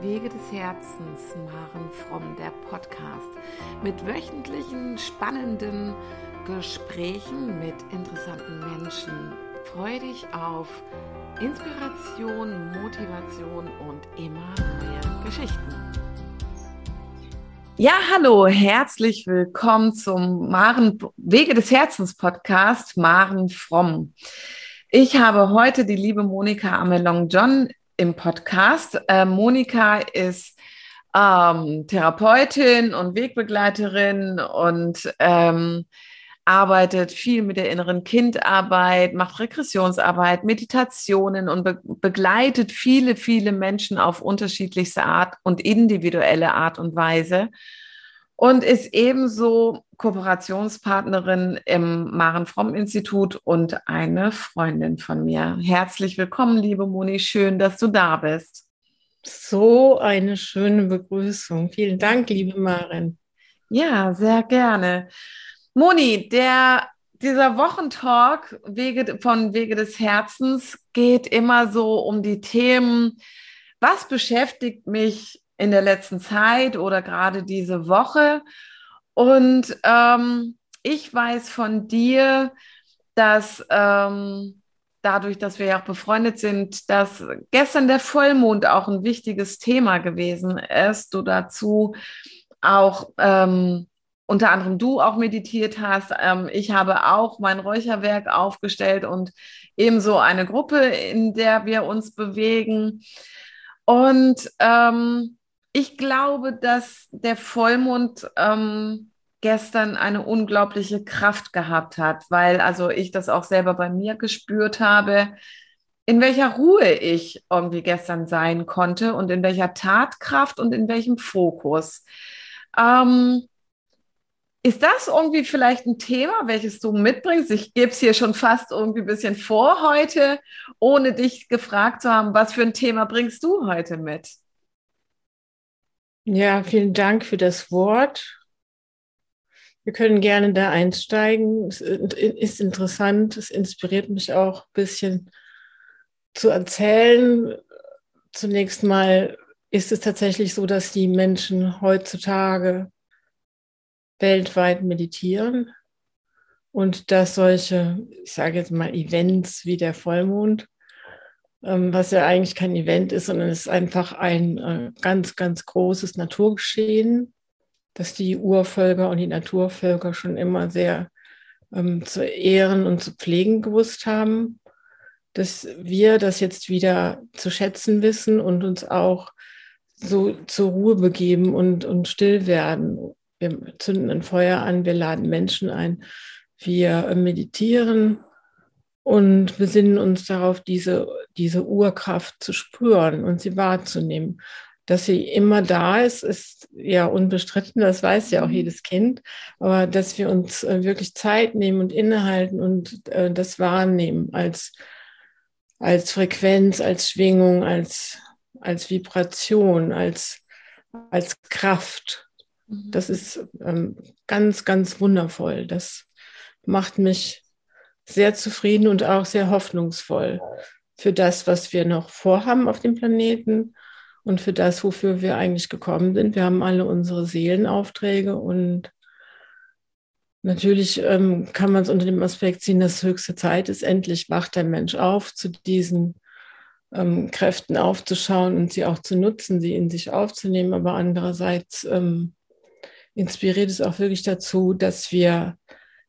Wege des Herzens, Maren Fromm, der Podcast mit wöchentlichen spannenden Gesprächen mit interessanten Menschen. Freue dich auf Inspiration, Motivation und immer mehr Geschichten. Ja, hallo, herzlich willkommen zum Maren Wege des Herzens Podcast Maren Fromm. Ich habe heute die liebe Monika Amelong-John im Podcast. Äh, Monika ist ähm, Therapeutin und Wegbegleiterin und ähm, arbeitet viel mit der inneren Kindarbeit, macht Regressionsarbeit, Meditationen und be begleitet viele, viele Menschen auf unterschiedlichste Art und individuelle Art und Weise und ist ebenso Kooperationspartnerin im Maren Fromm Institut und eine Freundin von mir. Herzlich willkommen, liebe Moni, schön, dass du da bist. So eine schöne Begrüßung. Vielen Dank, liebe Maren. Ja, sehr gerne. Moni, der dieser Wochentalk Wege, von Wege des Herzens geht immer so um die Themen, was beschäftigt mich in der letzten Zeit oder gerade diese Woche. Und ähm, ich weiß von dir, dass ähm, dadurch, dass wir ja auch befreundet sind, dass gestern der Vollmond auch ein wichtiges Thema gewesen ist. Du dazu auch ähm, unter anderem du auch meditiert hast. Ähm, ich habe auch mein Räucherwerk aufgestellt und ebenso eine Gruppe, in der wir uns bewegen. Und ähm, ich glaube, dass der Vollmond ähm, gestern eine unglaubliche Kraft gehabt hat, weil also ich das auch selber bei mir gespürt habe, in welcher Ruhe ich irgendwie gestern sein konnte und in welcher Tatkraft und in welchem Fokus. Ähm, ist das irgendwie vielleicht ein Thema, welches du mitbringst? Ich gebe es hier schon fast irgendwie ein bisschen vor heute, ohne dich gefragt zu haben, was für ein Thema bringst du heute mit? Ja, vielen Dank für das Wort. Wir können gerne da einsteigen. Es ist interessant, es inspiriert mich auch ein bisschen zu erzählen. Zunächst mal ist es tatsächlich so, dass die Menschen heutzutage weltweit meditieren und dass solche, ich sage jetzt mal, Events wie der Vollmond was ja eigentlich kein Event ist, sondern es ist einfach ein äh, ganz, ganz großes Naturgeschehen, das die Urvölker und die Naturvölker schon immer sehr ähm, zu ehren und zu pflegen gewusst haben, dass wir das jetzt wieder zu schätzen wissen und uns auch so zur Ruhe begeben und, und still werden. Wir zünden ein Feuer an, wir laden Menschen ein, wir meditieren und besinnen uns darauf, diese, diese Urkraft zu spüren und sie wahrzunehmen. Dass sie immer da ist, ist ja unbestritten, das weiß ja auch mhm. jedes Kind, aber dass wir uns äh, wirklich Zeit nehmen und innehalten und äh, das wahrnehmen als, als Frequenz, als Schwingung, als, als Vibration, als, als Kraft. Mhm. Das ist ähm, ganz, ganz wundervoll. Das macht mich sehr zufrieden und auch sehr hoffnungsvoll für das, was wir noch vorhaben auf dem Planeten und für das, wofür wir eigentlich gekommen sind. Wir haben alle unsere Seelenaufträge und natürlich ähm, kann man es unter dem Aspekt sehen, dass höchste Zeit ist. Endlich wacht der Mensch auf, zu diesen ähm, Kräften aufzuschauen und sie auch zu nutzen, sie in sich aufzunehmen. Aber andererseits ähm, inspiriert es auch wirklich dazu, dass wir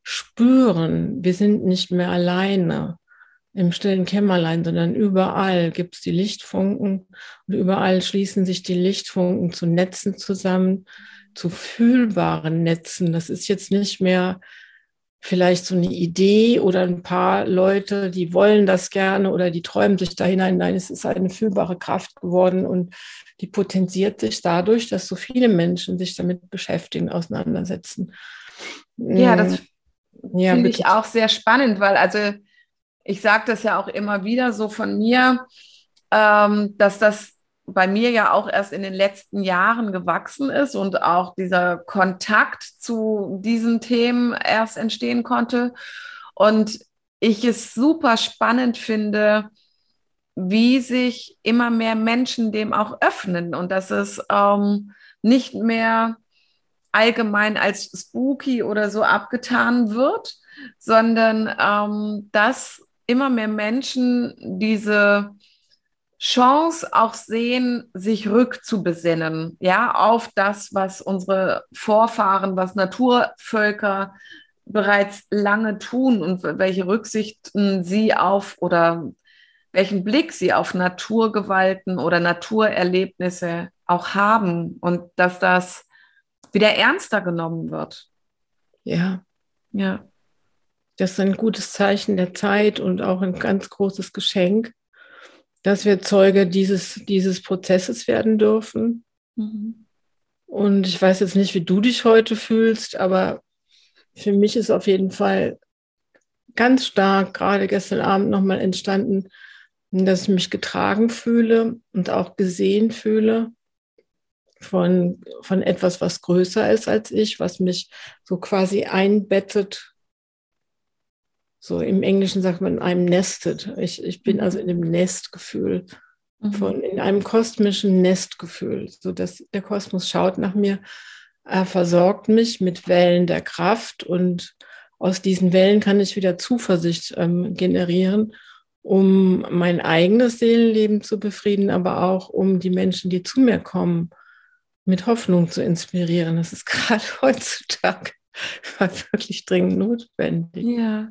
spüren, wir sind nicht mehr alleine im stillen Kämmerlein, sondern überall gibt es die Lichtfunken und überall schließen sich die Lichtfunken zu Netzen zusammen, zu fühlbaren Netzen. Das ist jetzt nicht mehr vielleicht so eine Idee oder ein paar Leute, die wollen das gerne oder die träumen sich da hinein. Nein, es ist eine fühlbare Kraft geworden und die potenziert sich dadurch, dass so viele Menschen sich damit beschäftigen, auseinandersetzen. Ja, das mm. Ja, Finde ich auch sehr spannend, weil also ich sage das ja auch immer wieder so von mir, ähm, dass das bei mir ja auch erst in den letzten Jahren gewachsen ist und auch dieser Kontakt zu diesen Themen erst entstehen konnte. Und ich es super spannend finde, wie sich immer mehr Menschen dem auch öffnen und dass es ähm, nicht mehr allgemein als spooky oder so abgetan wird, sondern ähm, dass immer mehr Menschen diese Chance auch sehen, sich rückzubesinnen, ja, auf das, was unsere Vorfahren, was Naturvölker bereits lange tun und welche Rücksichten sie auf oder welchen Blick sie auf Naturgewalten oder Naturerlebnisse auch haben. Und dass das wieder ernster genommen wird. Ja. Ja. Das ist ein gutes Zeichen der Zeit und auch ein ganz großes Geschenk, dass wir Zeuge dieses, dieses Prozesses werden dürfen. Mhm. Und ich weiß jetzt nicht, wie du dich heute fühlst, aber für mich ist auf jeden Fall ganz stark gerade gestern Abend nochmal entstanden, dass ich mich getragen fühle und auch gesehen fühle von, von etwas, was größer ist als ich, was mich so quasi einbettet. So im Englischen sagt man, einem nested. Ich, ich bin also in einem Nestgefühl, mhm. von, in einem kosmischen Nestgefühl, so dass der Kosmos schaut nach mir, er versorgt mich mit Wellen der Kraft und aus diesen Wellen kann ich wieder Zuversicht ähm, generieren um mein eigenes Seelenleben zu befrieden, aber auch um die Menschen, die zu mir kommen, mit Hoffnung zu inspirieren. Das ist gerade heutzutage wirklich dringend notwendig. Ja,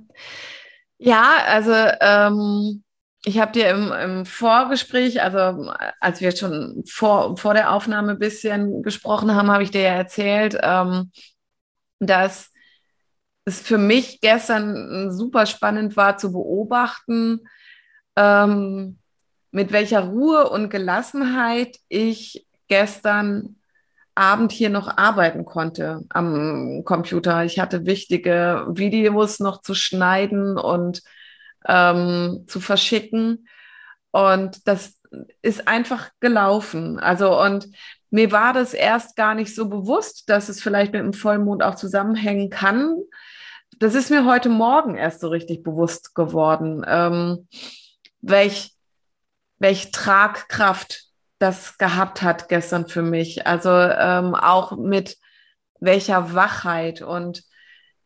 ja also ähm, ich habe dir im, im, Vorgespräch, also als wir schon vor, vor der Aufnahme ein bisschen gesprochen haben, habe ich dir ja erzählt, ähm, dass es für mich gestern super spannend war zu beobachten, ähm, mit welcher Ruhe und Gelassenheit ich gestern Abend hier noch arbeiten konnte am Computer. Ich hatte wichtige Videos noch zu schneiden und ähm, zu verschicken. Und das ist einfach gelaufen. Also, und mir war das erst gar nicht so bewusst, dass es vielleicht mit dem Vollmond auch zusammenhängen kann. Das ist mir heute Morgen erst so richtig bewusst geworden. Ähm, welch, welch Tragkraft das gehabt hat gestern für mich. Also ähm, auch mit welcher Wachheit. Und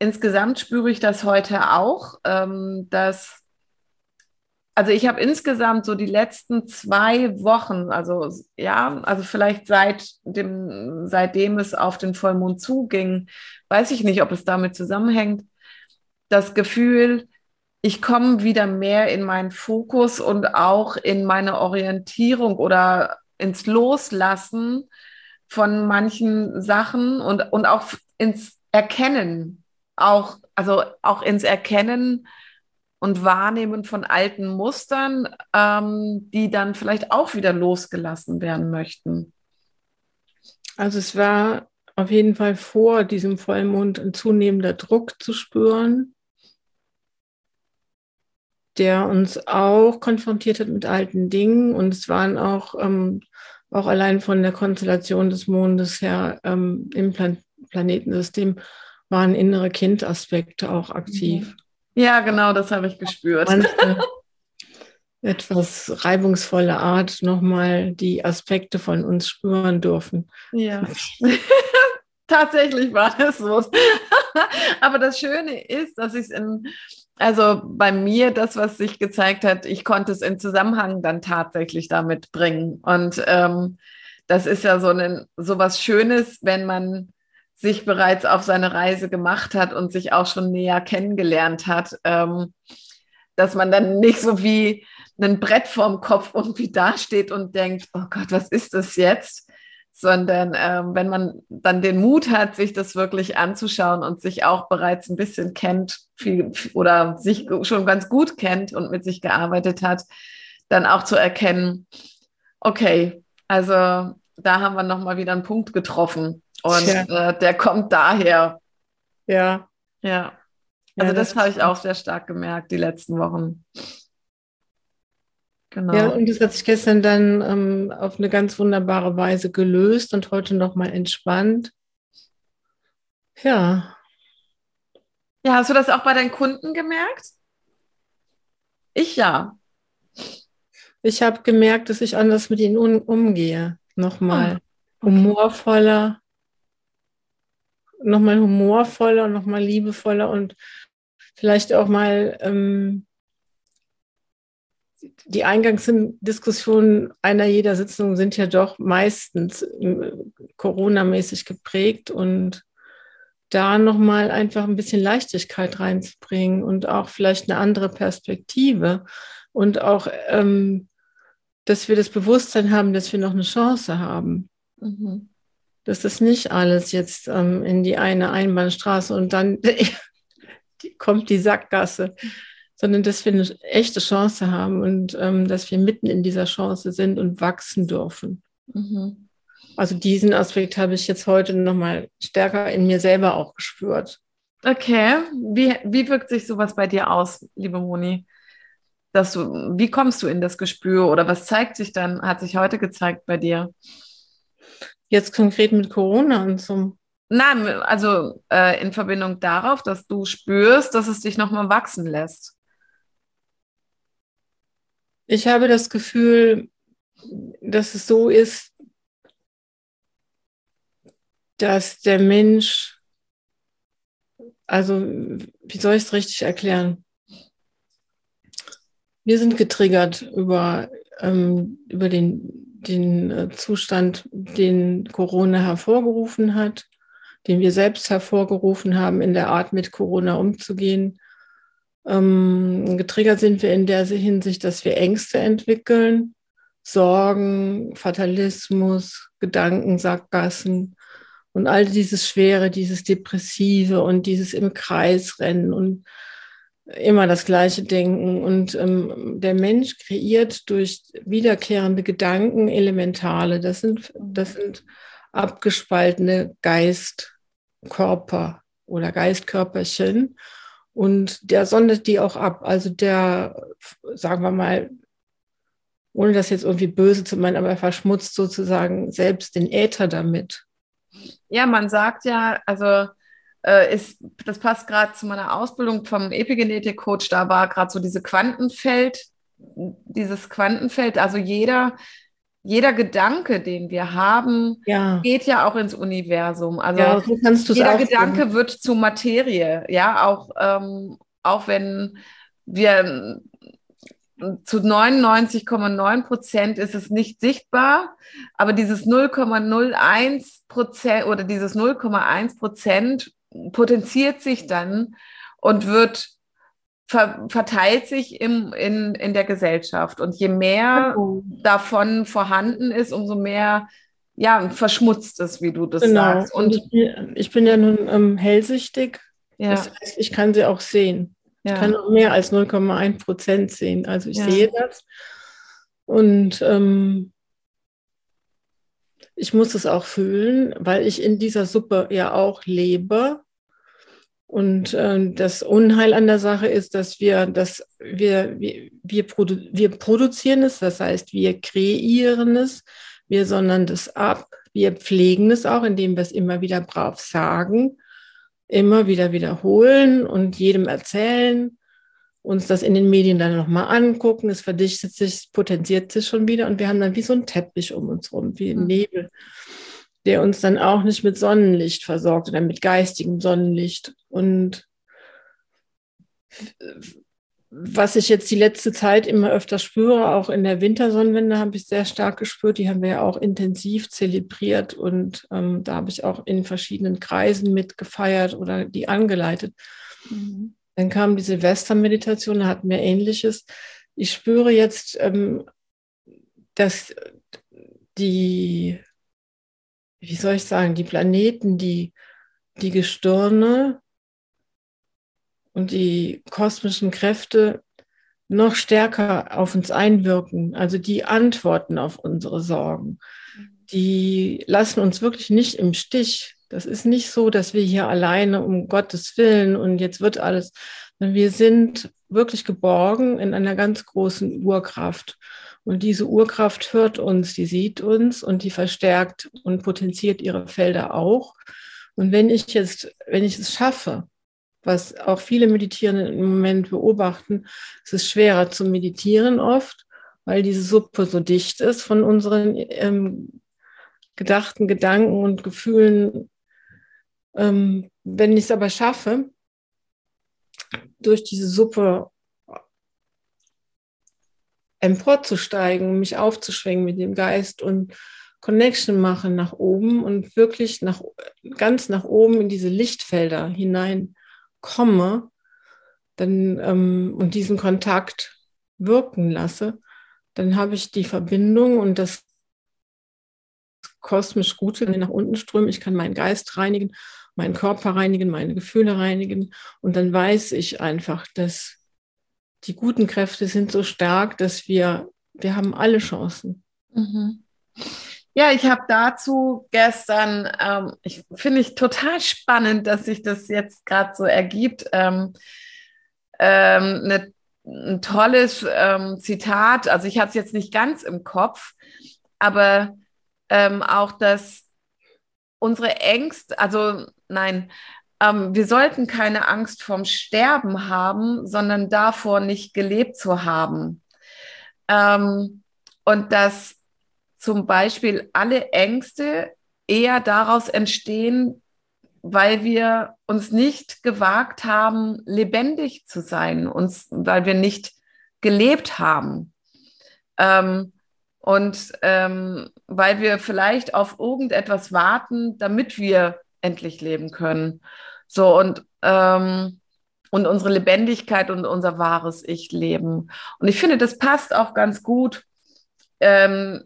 insgesamt spüre ich das heute auch, ähm, dass, also ich habe insgesamt so die letzten zwei Wochen, also ja, also vielleicht seit dem, seitdem es auf den Vollmond zuging, weiß ich nicht, ob es damit zusammenhängt, das Gefühl, ich komme wieder mehr in meinen Fokus und auch in meine Orientierung oder ins Loslassen von manchen Sachen und, und auch ins Erkennen, auch, also auch ins Erkennen und Wahrnehmen von alten Mustern, ähm, die dann vielleicht auch wieder losgelassen werden möchten. Also es war auf jeden Fall vor diesem Vollmond ein zunehmender Druck zu spüren, der uns auch konfrontiert hat mit alten Dingen. Und es waren auch, ähm, auch allein von der Konstellation des Mondes her ähm, im Plan Planetensystem waren innere Kindaspekte auch aktiv. Mhm. Ja, genau, das habe ich gespürt. Etwas reibungsvolle Art nochmal die Aspekte von uns spüren dürfen. Ja. Tatsächlich war das so. Aber das Schöne ist, dass ich es in also bei mir, das, was sich gezeigt hat, ich konnte es in Zusammenhang dann tatsächlich damit bringen. Und ähm, das ist ja so, ein, so was Schönes, wenn man sich bereits auf seine Reise gemacht hat und sich auch schon näher kennengelernt hat, ähm, dass man dann nicht so wie ein Brett vorm Kopf irgendwie dasteht und denkt, oh Gott, was ist das jetzt? Sondern ähm, wenn man dann den Mut hat, sich das wirklich anzuschauen und sich auch bereits ein bisschen kennt viel, oder sich schon ganz gut kennt und mit sich gearbeitet hat, dann auch zu erkennen, okay, also da haben wir nochmal wieder einen Punkt getroffen und ja. äh, der kommt daher. Ja. Ja. Also ja, das, das habe ich auch sehr stark gemerkt die letzten Wochen. Genau. Ja, und das hat sich gestern dann ähm, auf eine ganz wunderbare Weise gelöst und heute nochmal entspannt. Ja. Ja, hast du das auch bei deinen Kunden gemerkt? Ich ja. Ich habe gemerkt, dass ich anders mit ihnen um, umgehe. Nochmal ah, okay. humorvoller, nochmal humorvoller und nochmal liebevoller und vielleicht auch mal ähm, die Eingangsdiskussionen einer jeder Sitzung sind ja doch meistens äh, Corona-mäßig geprägt und da nochmal einfach ein bisschen Leichtigkeit reinzubringen und auch vielleicht eine andere Perspektive und auch, ähm, dass wir das Bewusstsein haben, dass wir noch eine Chance haben. Mhm. Dass das nicht alles jetzt ähm, in die eine Einbahnstraße und dann kommt die Sackgasse, sondern dass wir eine echte Chance haben und ähm, dass wir mitten in dieser Chance sind und wachsen dürfen. Mhm. Also diesen Aspekt habe ich jetzt heute nochmal stärker in mir selber auch gespürt. Okay, wie, wie wirkt sich sowas bei dir aus, liebe Moni? Dass du, wie kommst du in das Gespür oder was zeigt sich dann, hat sich heute gezeigt bei dir? Jetzt konkret mit Corona und so. Nein, also äh, in Verbindung darauf, dass du spürst, dass es dich nochmal wachsen lässt. Ich habe das Gefühl, dass es so ist, dass der Mensch, also wie soll ich es richtig erklären? Wir sind getriggert über, ähm, über den, den äh, Zustand, den Corona hervorgerufen hat, den wir selbst hervorgerufen haben, in der Art mit Corona umzugehen. Ähm, getriggert sind wir in der Hinsicht, dass wir Ängste entwickeln, Sorgen, Fatalismus, Gedankensackgassen, und all dieses Schwere, dieses Depressive und dieses im Kreis rennen und immer das gleiche Denken. Und ähm, der Mensch kreiert durch wiederkehrende Gedanken Elementale. Das sind, das sind abgespaltene Geistkörper oder Geistkörperchen. Und der sondet die auch ab. Also der, sagen wir mal, ohne das jetzt irgendwie böse zu meinen, aber er verschmutzt sozusagen selbst den Äther damit. Ja, man sagt ja, also äh, ist, das passt gerade zu meiner Ausbildung vom Epigenetik-Coach, da war gerade so diese Quantenfeld, dieses Quantenfeld, also jeder, jeder Gedanke, den wir haben, ja. geht ja auch ins Universum. Also ja, so jeder Gedanke wird zu Materie, ja, auch, ähm, auch wenn wir zu 99,9 Prozent ist es nicht sichtbar, aber dieses 0,01 Prozent oder dieses 0,1 Prozent potenziert sich dann und wird ver verteilt sich im, in, in der Gesellschaft. Und je mehr oh. davon vorhanden ist, umso mehr ja, verschmutzt es, wie du das genau. sagst. Und, Und ich, ich, bin ja nun ähm, hellsichtig. Ja. Das heißt, ich kann sie auch sehen. Ja. Ich kann auch mehr als 0,1 Prozent sehen. Also ich ja. sehe das. Und ähm, ich muss es auch fühlen, weil ich in dieser Suppe ja auch lebe. Und äh, das Unheil an der Sache ist, dass wir das, wir, wir, wir, produ wir produzieren es, das heißt, wir kreieren es, wir sondern das ab, wir pflegen es auch, indem wir es immer wieder brav sagen immer wieder wiederholen und jedem erzählen, uns das in den Medien dann nochmal angucken, es verdichtet sich, es potenziert sich schon wieder und wir haben dann wie so ein Teppich um uns rum, wie ein mhm. Der uns dann auch nicht mit Sonnenlicht versorgt oder mit geistigem Sonnenlicht. Und was ich jetzt die letzte Zeit immer öfter spüre, auch in der Wintersonnenwende habe ich sehr stark gespürt. Die haben wir ja auch intensiv zelebriert und ähm, da habe ich auch in verschiedenen Kreisen mitgefeiert oder die angeleitet. Mhm. Dann kam die Silvestermeditation, da hatten wir Ähnliches. Ich spüre jetzt, ähm, dass die, wie soll ich sagen, die Planeten, die, die Gestirne, und die kosmischen Kräfte noch stärker auf uns einwirken, also die antworten auf unsere Sorgen. Die lassen uns wirklich nicht im Stich. Das ist nicht so, dass wir hier alleine um Gottes Willen und jetzt wird alles, wir sind wirklich geborgen in einer ganz großen Urkraft. Und diese Urkraft hört uns, die sieht uns und die verstärkt und potenziert ihre Felder auch. Und wenn ich jetzt, wenn ich es schaffe, was auch viele Meditierende im Moment beobachten. Es ist schwerer zu meditieren oft, weil diese Suppe so dicht ist von unseren ähm, gedachten Gedanken und Gefühlen. Ähm, wenn ich es aber schaffe, durch diese Suppe emporzusteigen, mich aufzuschwingen mit dem Geist und Connection machen nach oben und wirklich nach, ganz nach oben in diese Lichtfelder hinein komme dann, ähm, und diesen Kontakt wirken lasse, dann habe ich die Verbindung und das kosmisch Gute nach unten strömen. Ich kann meinen Geist reinigen, meinen Körper reinigen, meine Gefühle reinigen. Und dann weiß ich einfach, dass die guten Kräfte sind so stark, dass wir, wir haben alle Chancen. Mhm. Ja, ich habe dazu gestern, ähm, ich finde ich total spannend, dass sich das jetzt gerade so ergibt, ähm, ähm, ne, ein tolles ähm, Zitat. Also ich habe es jetzt nicht ganz im Kopf, aber ähm, auch, dass unsere Ängste, also nein, ähm, wir sollten keine Angst vorm Sterben haben, sondern davor nicht gelebt zu haben. Ähm, und dass zum Beispiel alle Ängste eher daraus entstehen, weil wir uns nicht gewagt haben, lebendig zu sein, uns, weil wir nicht gelebt haben. Ähm, und ähm, weil wir vielleicht auf irgendetwas warten, damit wir endlich leben können. So und, ähm, und unsere Lebendigkeit und unser wahres Ich leben. Und ich finde, das passt auch ganz gut ähm,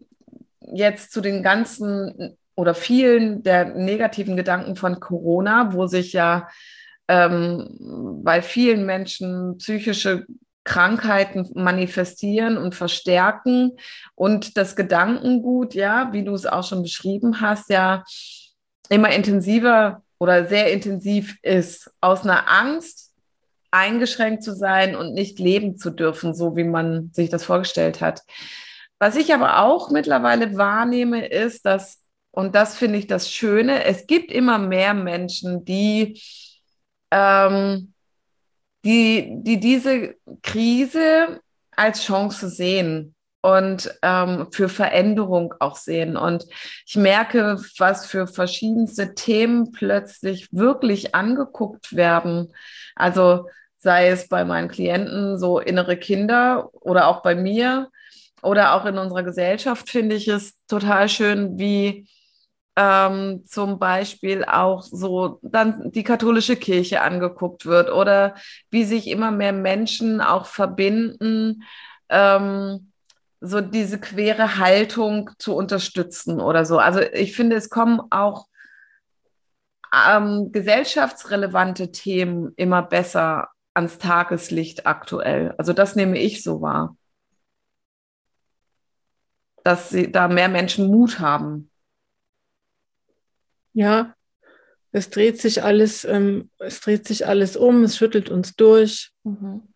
jetzt zu den ganzen oder vielen der negativen Gedanken von Corona, wo sich ja ähm, bei vielen Menschen psychische Krankheiten manifestieren und verstärken und das Gedankengut, ja, wie du es auch schon beschrieben hast, ja immer intensiver oder sehr intensiv ist, aus einer Angst eingeschränkt zu sein und nicht leben zu dürfen, so wie man sich das vorgestellt hat. Was ich aber auch mittlerweile wahrnehme, ist, dass, und das finde ich das Schöne, es gibt immer mehr Menschen, die, ähm, die, die diese Krise als Chance sehen und ähm, für Veränderung auch sehen. Und ich merke, was für verschiedenste Themen plötzlich wirklich angeguckt werden. Also sei es bei meinen Klienten so innere Kinder oder auch bei mir oder auch in unserer Gesellschaft finde ich es total schön, wie ähm, zum Beispiel auch so dann die katholische Kirche angeguckt wird oder wie sich immer mehr Menschen auch verbinden. Ähm, so diese quere Haltung zu unterstützen oder so. Also ich finde, es kommen auch ähm, gesellschaftsrelevante Themen immer besser ans Tageslicht aktuell. Also das nehme ich so wahr. Dass sie, da mehr Menschen Mut haben. Ja, es dreht sich alles, ähm, es dreht sich alles um, es schüttelt uns durch. Mhm.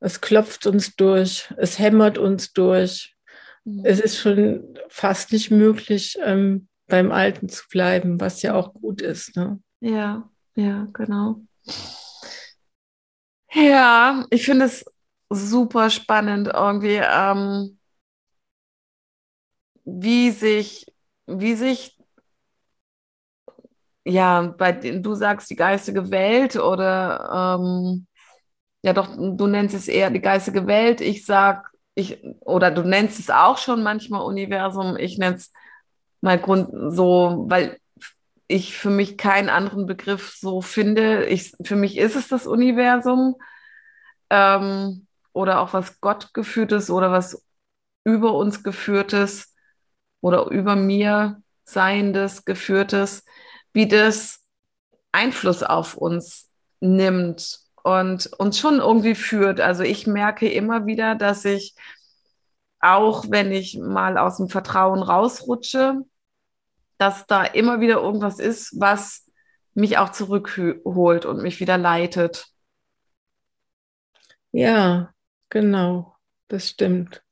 Es klopft uns durch, es hämmert uns durch. Mhm. Es ist schon fast nicht möglich, ähm, beim Alten zu bleiben, was ja auch gut ist. Ne? Ja, ja, genau. Ja, ich finde es super spannend irgendwie, ähm, wie sich, wie sich, ja, bei du sagst die geistige Welt oder ähm, ja doch, du nennst es eher die geistige Welt. Ich sag, ich, oder du nennst es auch schon manchmal Universum. Ich nenne es mal Grund so, weil ich für mich keinen anderen Begriff so finde. Ich, für mich ist es das Universum ähm, oder auch was Gott geführtes oder was über uns geführtes oder über mir seiendes geführtes, wie das Einfluss auf uns nimmt und uns schon irgendwie führt. Also ich merke immer wieder, dass ich, auch wenn ich mal aus dem Vertrauen rausrutsche, dass da immer wieder irgendwas ist, was mich auch zurückholt und mich wieder leitet. Ja, genau, das stimmt.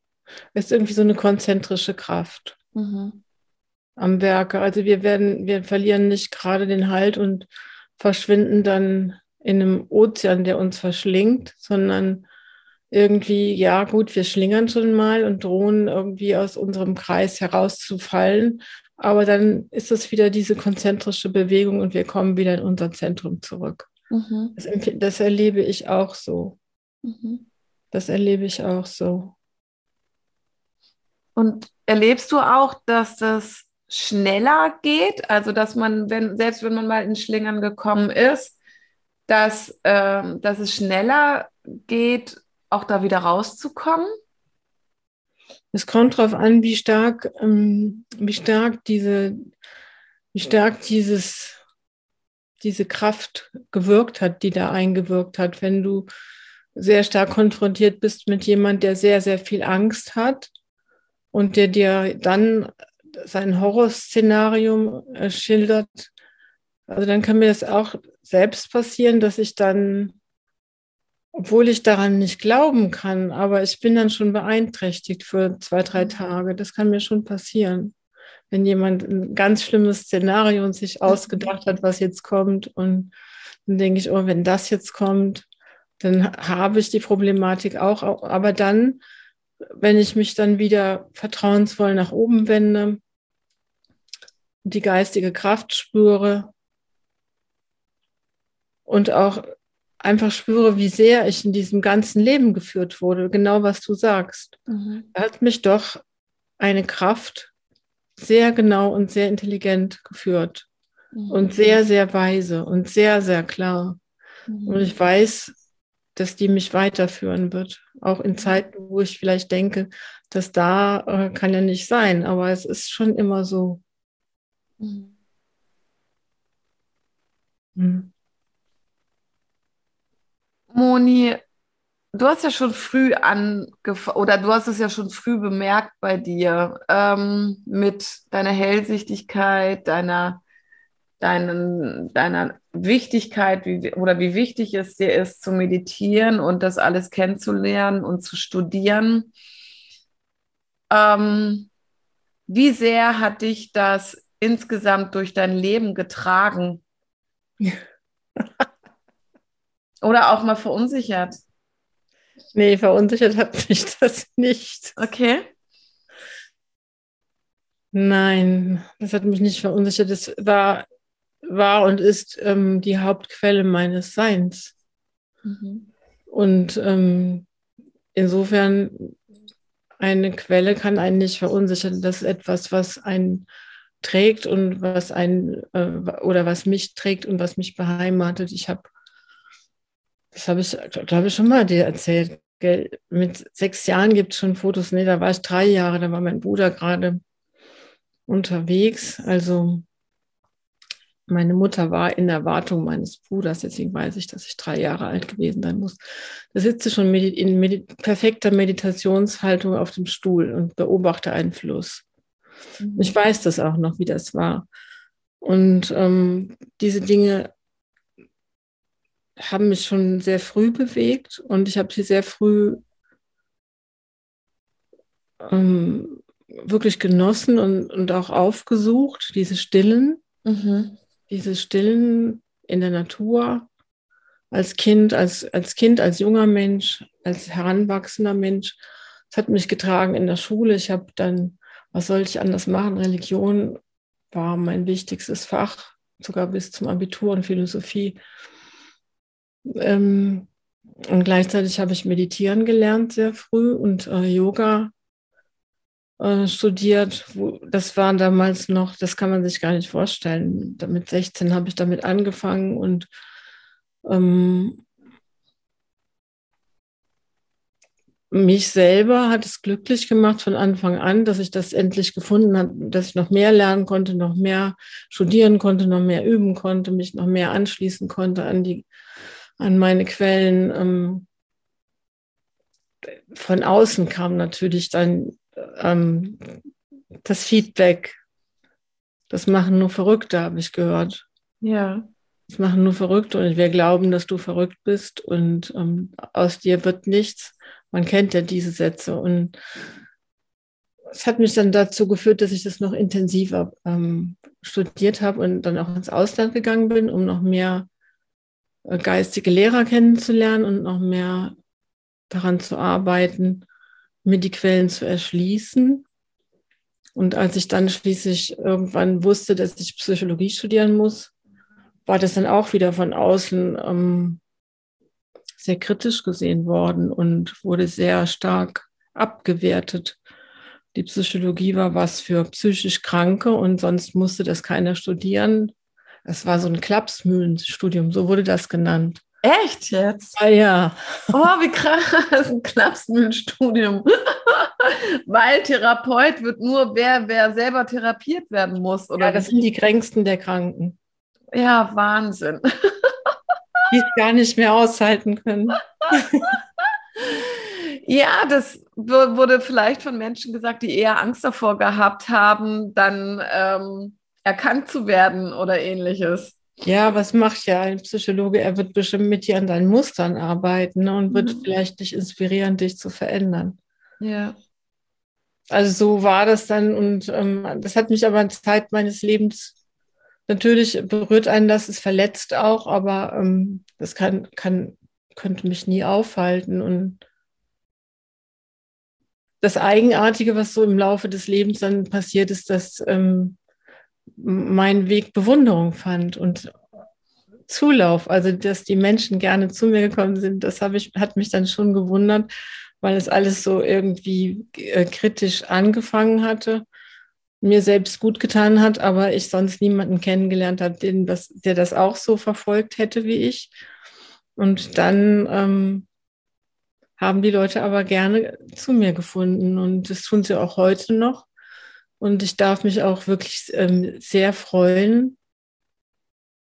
Es ist irgendwie so eine konzentrische Kraft mhm. am Werke. Also wir werden, wir verlieren nicht gerade den Halt und verschwinden dann in einem Ozean, der uns verschlingt, sondern irgendwie, ja gut, wir schlingern schon mal und drohen irgendwie aus unserem Kreis herauszufallen. Aber dann ist es wieder diese konzentrische Bewegung und wir kommen wieder in unser Zentrum zurück. Mhm. Das, das, erlebe ich auch so. Mhm. Das erlebe ich auch so. Und erlebst du auch, dass das schneller geht? Also, dass man, wenn, selbst wenn man mal in Schlingern gekommen ist, dass, ähm, dass es schneller geht, auch da wieder rauszukommen? Es kommt darauf an, wie stark, ähm, wie stark diese, wie stark dieses, diese Kraft gewirkt hat, die da eingewirkt hat. Wenn du sehr stark konfrontiert bist mit jemand, der sehr, sehr viel Angst hat und der dir dann sein Horrorszenario äh, schildert, also dann kann mir das auch selbst passieren, dass ich dann obwohl ich daran nicht glauben kann, aber ich bin dann schon beeinträchtigt für zwei, drei mhm. Tage. Das kann mir schon passieren, wenn jemand ein ganz schlimmes Szenario und sich ausgedacht hat, was jetzt kommt. Und dann denke ich, oh, wenn das jetzt kommt, dann habe ich die Problematik auch. Aber dann, wenn ich mich dann wieder vertrauensvoll nach oben wende, die geistige Kraft spüre und auch einfach spüre, wie sehr ich in diesem ganzen Leben geführt wurde, genau was du sagst. Mhm. Hat mich doch eine Kraft sehr genau und sehr intelligent geführt mhm. und sehr, sehr weise und sehr, sehr klar. Mhm. Und ich weiß, dass die mich weiterführen wird, auch in Zeiten, wo ich vielleicht denke, dass da äh, kann ja nicht sein, aber es ist schon immer so. Mhm. Moni, du hast ja schon früh angefangen, oder du hast es ja schon früh bemerkt bei dir, ähm, mit deiner Hellsichtigkeit, deiner, deinen, deiner Wichtigkeit, wie, oder wie wichtig es dir ist, zu meditieren und das alles kennenzulernen und zu studieren. Ähm, wie sehr hat dich das insgesamt durch dein Leben getragen? Oder auch mal verunsichert? Nee, verunsichert hat mich das nicht. Okay. Nein, das hat mich nicht verunsichert. Das war, war und ist ähm, die Hauptquelle meines Seins. Mhm. Und ähm, insofern, eine Quelle kann einen nicht verunsichern. Das ist etwas, was einen trägt und was einen äh, oder was mich trägt und was mich beheimatet. Ich habe das habe ich, glaube ich, schon mal dir erzählt. Gell? Mit sechs Jahren gibt es schon Fotos. Nee, da war ich drei Jahre, da war mein Bruder gerade unterwegs. Also meine Mutter war in Erwartung meines Bruders, deswegen weiß ich, dass ich drei Jahre alt gewesen sein muss. Da sitze ich schon in medit perfekter Meditationshaltung auf dem Stuhl und beobachte einen Fluss. Mhm. Ich weiß das auch noch, wie das war. Und ähm, diese Dinge haben mich schon sehr früh bewegt und ich habe sie sehr früh ähm, wirklich genossen und, und auch aufgesucht, diese Stillen, mhm. diese Stillen in der Natur, als Kind, als, als Kind, als junger Mensch, als heranwachsender Mensch. Es hat mich getragen in der Schule. Ich habe dann, was soll ich anders machen? Religion war mein wichtigstes Fach, sogar bis zum Abitur und Philosophie. Ähm, und gleichzeitig habe ich meditieren gelernt sehr früh und äh, Yoga äh, studiert. Wo, das war damals noch, das kann man sich gar nicht vorstellen. Mit 16 habe ich damit angefangen und ähm, mich selber hat es glücklich gemacht von Anfang an, dass ich das endlich gefunden habe, dass ich noch mehr lernen konnte, noch mehr studieren konnte, noch mehr üben konnte, mich noch mehr anschließen konnte an die an meine Quellen. Ähm, von außen kam natürlich dann ähm, das Feedback. Das machen nur Verrückte, habe ich gehört. Ja. Das machen nur Verrückte und wir glauben, dass du verrückt bist und ähm, aus dir wird nichts. Man kennt ja diese Sätze und es hat mich dann dazu geführt, dass ich das noch intensiver ähm, studiert habe und dann auch ins Ausland gegangen bin, um noch mehr geistige Lehrer kennenzulernen und noch mehr daran zu arbeiten, mir die Quellen zu erschließen. Und als ich dann schließlich irgendwann wusste, dass ich Psychologie studieren muss, war das dann auch wieder von außen ähm, sehr kritisch gesehen worden und wurde sehr stark abgewertet. Die Psychologie war was für psychisch Kranke und sonst musste das keiner studieren. Es war so ein Klapsmühlenstudium, so wurde das genannt. Echt jetzt? Ah ja. Oh, wie krass, ein Klapsmühlenstudium. Weil Therapeut wird nur wer, wer selber therapiert werden muss. Oder ja, das sind die kränksten der Kranken. Ja, Wahnsinn. Die es gar nicht mehr aushalten können. Ja, das wurde vielleicht von Menschen gesagt, die eher Angst davor gehabt haben, dann ähm, erkannt zu werden oder ähnliches. Ja, was macht ja ein Psychologe? Er wird bestimmt mit dir an deinen Mustern arbeiten ne, und wird mhm. vielleicht dich inspirieren, dich zu verändern. Ja. Also so war das dann und ähm, das hat mich aber in Zeit meines Lebens natürlich berührt einen, das es verletzt auch, aber ähm, das kann, kann, könnte mich nie aufhalten und das Eigenartige, was so im Laufe des Lebens dann passiert ist, dass ähm, mein Weg Bewunderung fand und Zulauf, also dass die Menschen gerne zu mir gekommen sind, das habe ich, hat mich dann schon gewundert, weil es alles so irgendwie äh, kritisch angefangen hatte, mir selbst gut getan hat, aber ich sonst niemanden kennengelernt habe, den das, der das auch so verfolgt hätte wie ich. Und dann ähm, haben die Leute aber gerne zu mir gefunden und das tun sie auch heute noch. Und ich darf mich auch wirklich ähm, sehr freuen,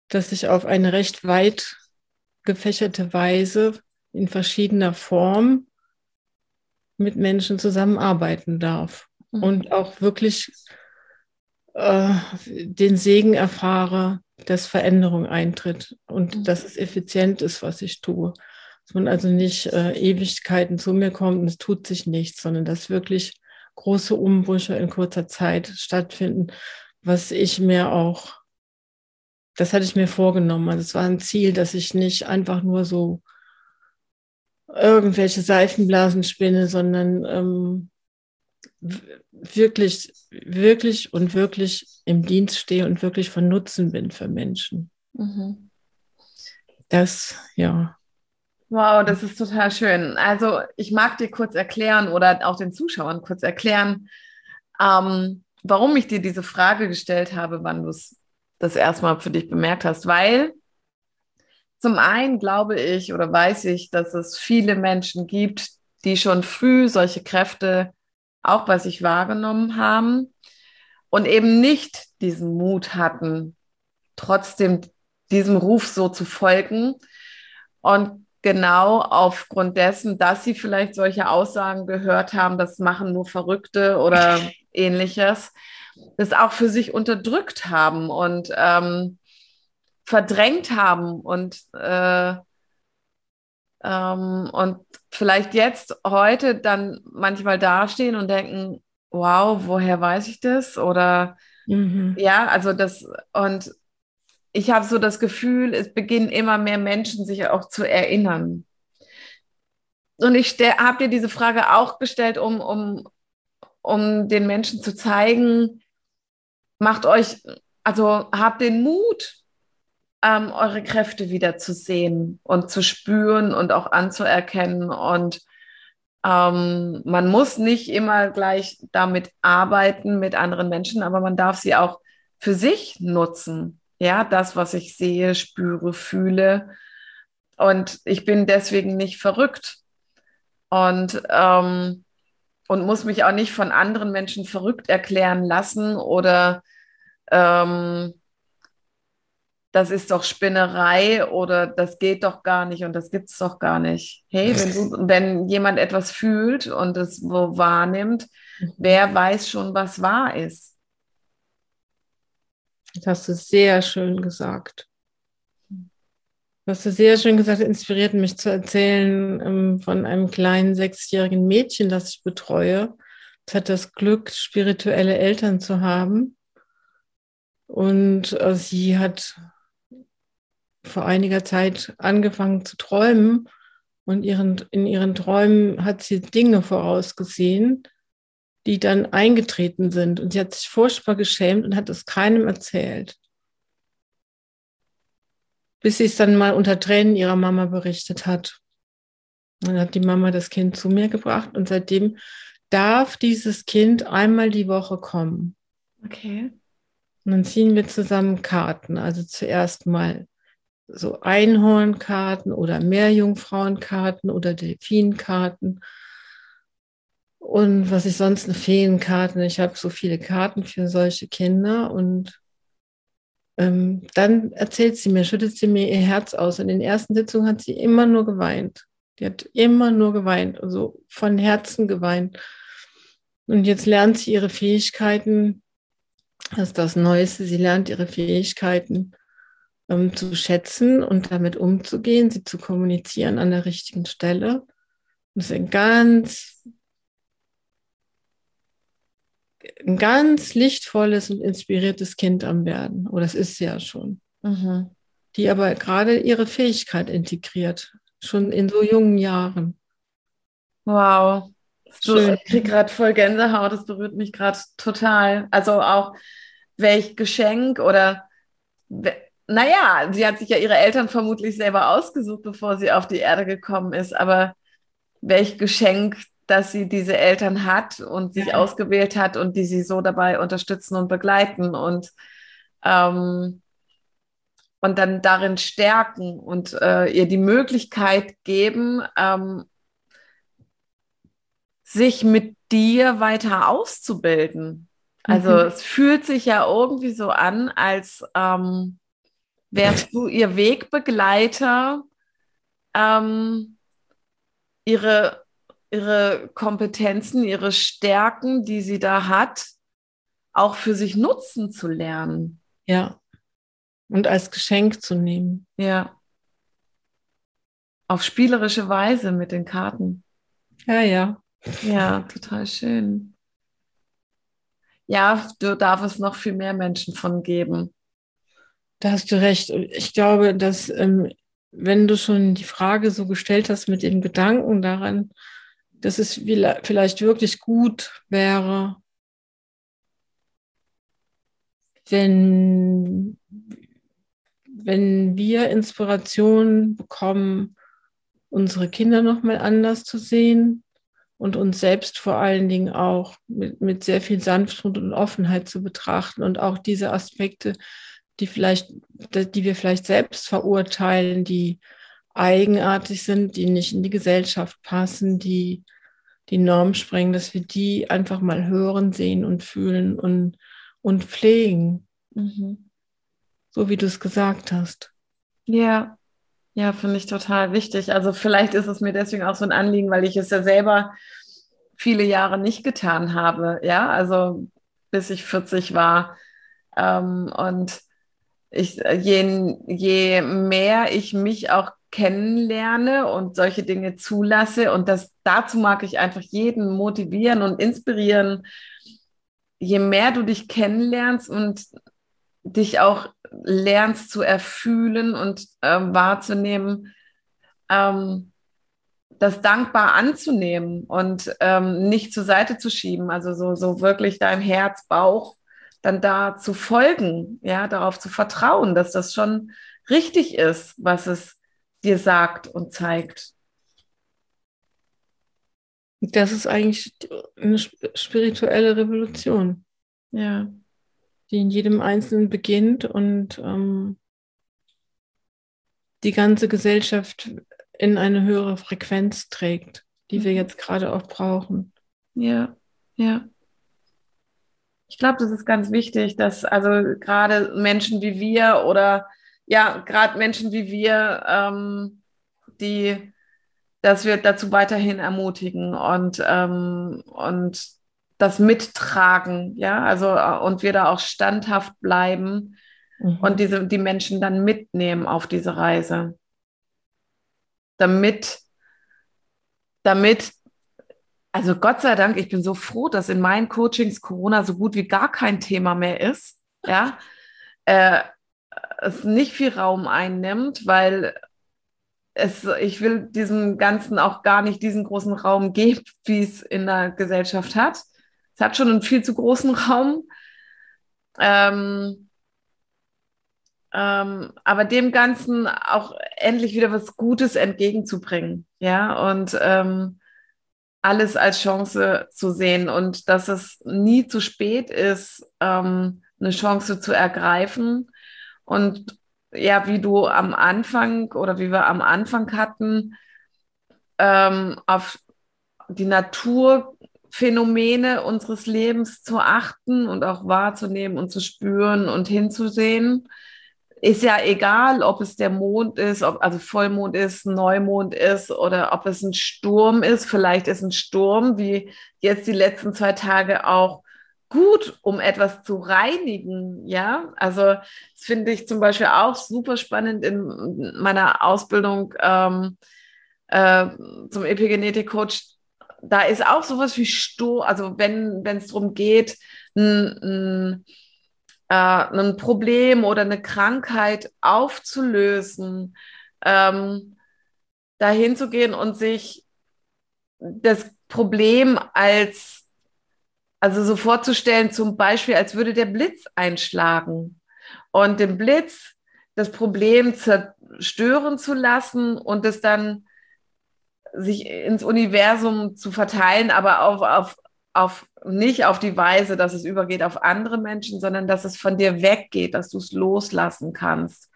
dass ich auf eine recht weit gefächerte Weise in verschiedener Form mit Menschen zusammenarbeiten darf mhm. und auch wirklich äh, den Segen erfahre, dass Veränderung eintritt und mhm. dass es effizient ist, was ich tue. Dass man also nicht äh, Ewigkeiten zu mir kommt und es tut sich nichts, sondern dass wirklich große Umbrüche in kurzer Zeit stattfinden, was ich mir auch, das hatte ich mir vorgenommen. Also es war ein Ziel, dass ich nicht einfach nur so irgendwelche Seifenblasen spinne, sondern ähm, wirklich, wirklich und wirklich im Dienst stehe und wirklich von Nutzen bin für Menschen. Mhm. Das, ja. Wow, das ist total schön. Also ich mag dir kurz erklären oder auch den Zuschauern kurz erklären, ähm, warum ich dir diese Frage gestellt habe, wann du es das erstmal für dich bemerkt hast. Weil zum einen glaube ich oder weiß ich, dass es viele Menschen gibt, die schon früh solche Kräfte auch bei sich wahrgenommen haben und eben nicht diesen Mut hatten, trotzdem diesem Ruf so zu folgen. Und genau aufgrund dessen, dass sie vielleicht solche Aussagen gehört haben, das machen nur Verrückte oder ähnliches, das auch für sich unterdrückt haben und ähm, verdrängt haben und, äh, ähm, und vielleicht jetzt heute dann manchmal dastehen und denken, wow, woher weiß ich das? Oder mhm. ja, also das und ich habe so das Gefühl, es beginnen immer mehr Menschen sich auch zu erinnern. Und ich habe dir diese Frage auch gestellt, um, um, um den Menschen zu zeigen, macht euch, also habt den Mut, ähm, eure Kräfte wieder zu sehen und zu spüren und auch anzuerkennen. Und ähm, man muss nicht immer gleich damit arbeiten mit anderen Menschen, aber man darf sie auch für sich nutzen ja, das, was ich sehe, spüre, fühle. Und ich bin deswegen nicht verrückt. Und, ähm, und muss mich auch nicht von anderen Menschen verrückt erklären lassen oder ähm, das ist doch Spinnerei oder das geht doch gar nicht und das gibt es doch gar nicht. Hey, wenn, du, wenn jemand etwas fühlt und es wahrnimmt, wer weiß schon, was wahr ist? Das hast du sehr schön gesagt. Das hast du sehr schön gesagt, inspiriert mich zu erzählen ähm, von einem kleinen sechsjährigen Mädchen, das ich betreue. Es hat das Glück, spirituelle Eltern zu haben. Und äh, sie hat vor einiger Zeit angefangen zu träumen Und ihren, in ihren Träumen hat sie Dinge vorausgesehen, die dann eingetreten sind. Und sie hat sich furchtbar geschämt und hat es keinem erzählt. Bis sie es dann mal unter Tränen ihrer Mama berichtet hat. Dann hat die Mama das Kind zu mir gebracht und seitdem darf dieses Kind einmal die Woche kommen. Okay. Und dann ziehen wir zusammen Karten. Also zuerst mal so Einhornkarten oder Meerjungfrauenkarten oder Delfinkarten. Und was ich sonst eine Feenkarten. Ich habe so viele Karten für solche Kinder und ähm, dann erzählt sie mir, schüttet sie mir ihr Herz aus. In den ersten Sitzungen hat sie immer nur geweint. Die hat immer nur geweint, also von Herzen geweint. Und jetzt lernt sie ihre Fähigkeiten, das ist das Neueste, sie lernt ihre Fähigkeiten ähm, zu schätzen und damit umzugehen, sie zu kommunizieren an der richtigen Stelle. Das ist ein ganz, ein ganz lichtvolles und inspiriertes Kind am Werden. Oder oh, das ist sie ja schon. Mhm. Die aber gerade ihre Fähigkeit integriert, schon in so jungen Jahren. Wow. Schön. Ich kriege gerade voll Gänsehaut, das berührt mich gerade total. Also auch welch Geschenk oder naja, sie hat sich ja ihre Eltern vermutlich selber ausgesucht, bevor sie auf die Erde gekommen ist, aber welch Geschenk, dass sie diese Eltern hat und sich ja. ausgewählt hat und die sie so dabei unterstützen und begleiten und, ähm, und dann darin stärken und äh, ihr die Möglichkeit geben, ähm, sich mit dir weiter auszubilden. Also mhm. es fühlt sich ja irgendwie so an, als ähm, wärst du ihr Wegbegleiter, ähm, ihre, ihre Kompetenzen, ihre Stärken, die sie da hat, auch für sich nutzen zu lernen. Ja. Und als Geschenk zu nehmen. Ja. Auf spielerische Weise mit den Karten. Ja, ja. Ja, total schön. Ja, du darf es noch viel mehr Menschen von geben. Da hast du recht. Ich glaube, dass ähm, wenn du schon die Frage so gestellt hast mit dem Gedanken daran, dass es vielleicht wirklich gut wäre, wenn, wenn wir Inspiration bekommen, unsere Kinder nochmal anders zu sehen, und uns selbst vor allen Dingen auch mit, mit sehr viel Sanftmut und Offenheit zu betrachten und auch diese Aspekte, die vielleicht, die wir vielleicht selbst verurteilen, die eigenartig sind, die nicht in die Gesellschaft passen, die die Norm sprengen, dass wir die einfach mal hören, sehen und fühlen und, und pflegen. Mhm. So wie du es gesagt hast. Ja, ja, finde ich total wichtig. Also vielleicht ist es mir deswegen auch so ein Anliegen, weil ich es ja selber viele Jahre nicht getan habe. Ja, also bis ich 40 war. Ähm, und ich, je, je mehr ich mich auch kennenlerne und solche Dinge zulasse, und das dazu mag ich einfach jeden motivieren und inspirieren, je mehr du dich kennenlernst und dich auch lernst zu erfühlen und ähm, wahrzunehmen, ähm, das dankbar anzunehmen und ähm, nicht zur Seite zu schieben, also so, so wirklich deinem Herz, Bauch dann da zu folgen, ja, darauf zu vertrauen, dass das schon richtig ist, was es dir sagt und zeigt. Das ist eigentlich eine spirituelle Revolution. Ja die in jedem Einzelnen beginnt und ähm, die ganze Gesellschaft in eine höhere Frequenz trägt, die wir mhm. jetzt gerade auch brauchen. Ja, ja. Ich glaube, das ist ganz wichtig, dass also gerade Menschen wie wir oder ja, gerade Menschen wie wir, ähm, die, dass wir dazu weiterhin ermutigen und, ähm, und das mittragen, ja, also äh, und wir da auch standhaft bleiben mhm. und diese, die Menschen dann mitnehmen auf diese Reise. Damit, damit, also Gott sei Dank, ich bin so froh, dass in meinen Coachings Corona so gut wie gar kein Thema mehr ist, ja, äh, es nicht viel Raum einnimmt, weil es, ich will diesem Ganzen auch gar nicht diesen großen Raum geben, wie es in der Gesellschaft hat. Es hat schon einen viel zu großen Raum. Ähm, ähm, aber dem Ganzen auch endlich wieder was Gutes entgegenzubringen, ja, und ähm, alles als Chance zu sehen und dass es nie zu spät ist, ähm, eine Chance zu ergreifen und ja, wie du am Anfang oder wie wir am Anfang hatten, ähm, auf die Naturphänomene unseres Lebens zu achten und auch wahrzunehmen und zu spüren und hinzusehen. Ist ja egal, ob es der Mond ist, ob also Vollmond ist, Neumond ist oder ob es ein Sturm ist. Vielleicht ist ein Sturm, wie jetzt die letzten zwei Tage auch gut, um etwas zu reinigen. Ja, also das finde ich zum Beispiel auch super spannend in meiner Ausbildung ähm, äh, zum Epigenetik-Coach. Da ist auch sowas wie Sturm, also wenn es darum geht, ein, ein, äh, Problem oder eine Krankheit aufzulösen, ähm, dahin zu gehen und sich das Problem als also so vorzustellen, zum Beispiel, als würde der Blitz einschlagen und den Blitz das Problem zerstören zu lassen und es dann sich ins Universum zu verteilen, aber auf, auf, auf nicht auf die Weise, dass es übergeht auf andere Menschen, sondern dass es von dir weggeht, dass du es loslassen kannst.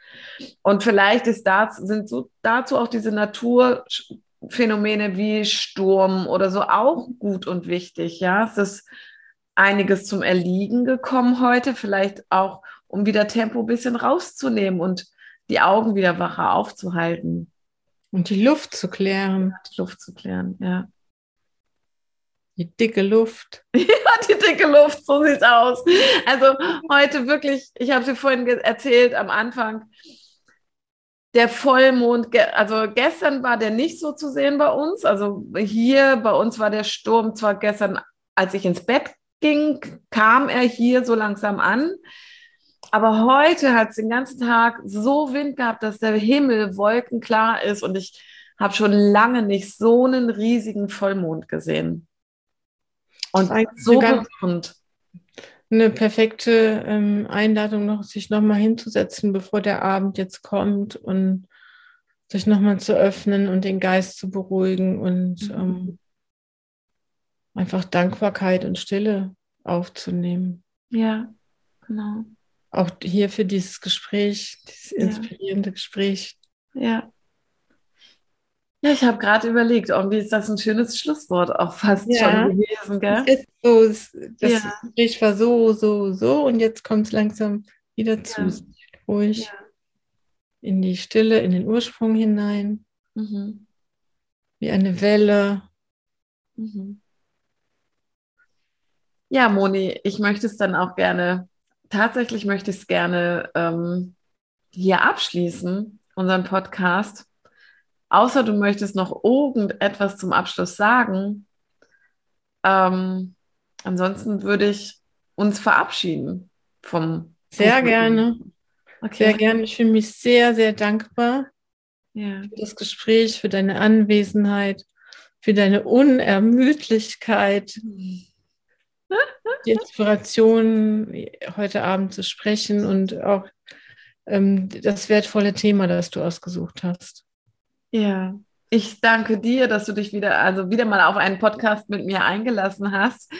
Und vielleicht ist das, sind so dazu auch diese Naturphänomene wie Sturm oder so auch gut und wichtig. Ja, es ist einiges zum Erliegen gekommen heute, vielleicht auch, um wieder Tempo ein bisschen rauszunehmen und die Augen wieder wacher aufzuhalten. Und die Luft zu klären. Die Luft zu klären, ja. Die dicke Luft. Ja, die dicke Luft, so sieht es aus. Also heute wirklich, ich habe sie vorhin erzählt am Anfang, der Vollmond, also gestern war der nicht so zu sehen bei uns. Also hier bei uns war der Sturm zwar gestern, als ich ins Bett ging, kam er hier so langsam an. Aber heute hat es den ganzen Tag so Wind gehabt, dass der Himmel wolkenklar ist und ich habe schon lange nicht so einen riesigen Vollmond gesehen. Und so berührend. Eine perfekte ähm, Einladung, noch, sich nochmal hinzusetzen, bevor der Abend jetzt kommt und sich nochmal zu öffnen und den Geist zu beruhigen und mhm. ähm, einfach Dankbarkeit und Stille aufzunehmen. Ja, genau. Auch hier für dieses Gespräch, dieses inspirierende ja. Gespräch. Ja. Ja, ich habe gerade überlegt, irgendwie ist das ein schönes Schlusswort auch fast ja. schon gewesen, gell? Es ist so, das ja. Gespräch war so, so, so und jetzt kommt es langsam wieder zu ja. ruhig in die Stille, in den Ursprung hinein, mhm. wie eine Welle. Mhm. Ja, Moni, ich möchte es dann auch gerne, tatsächlich möchte ich es gerne ähm, hier abschließen, unseren Podcast. Außer du möchtest noch irgendetwas zum Abschluss sagen. Ähm, ansonsten würde ich uns verabschieden vom. Sehr Buch gerne. Okay. Sehr gerne. Ich fühle mich sehr, sehr dankbar ja. für das Gespräch, für deine Anwesenheit, für deine Unermüdlichkeit. Mhm die Inspiration, heute Abend zu sprechen und auch ähm, das wertvolle Thema, das du ausgesucht hast. Ja, ich danke dir, dass du dich wieder, also wieder mal auf einen Podcast mit mir eingelassen hast.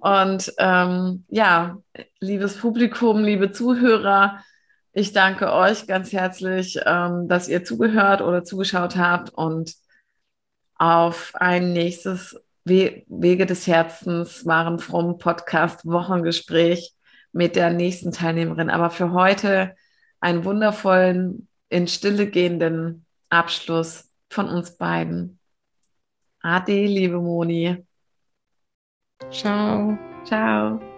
Und ähm, ja, liebes Publikum, liebe Zuhörer, ich danke euch ganz herzlich, ähm, dass ihr zugehört oder zugeschaut habt und auf ein nächstes Wege des Herzens waren fromm Podcast Wochengespräch mit der nächsten Teilnehmerin. Aber für heute einen wundervollen, in Stille gehenden Abschluss von uns beiden. Ade, liebe Moni. Ciao. Ciao.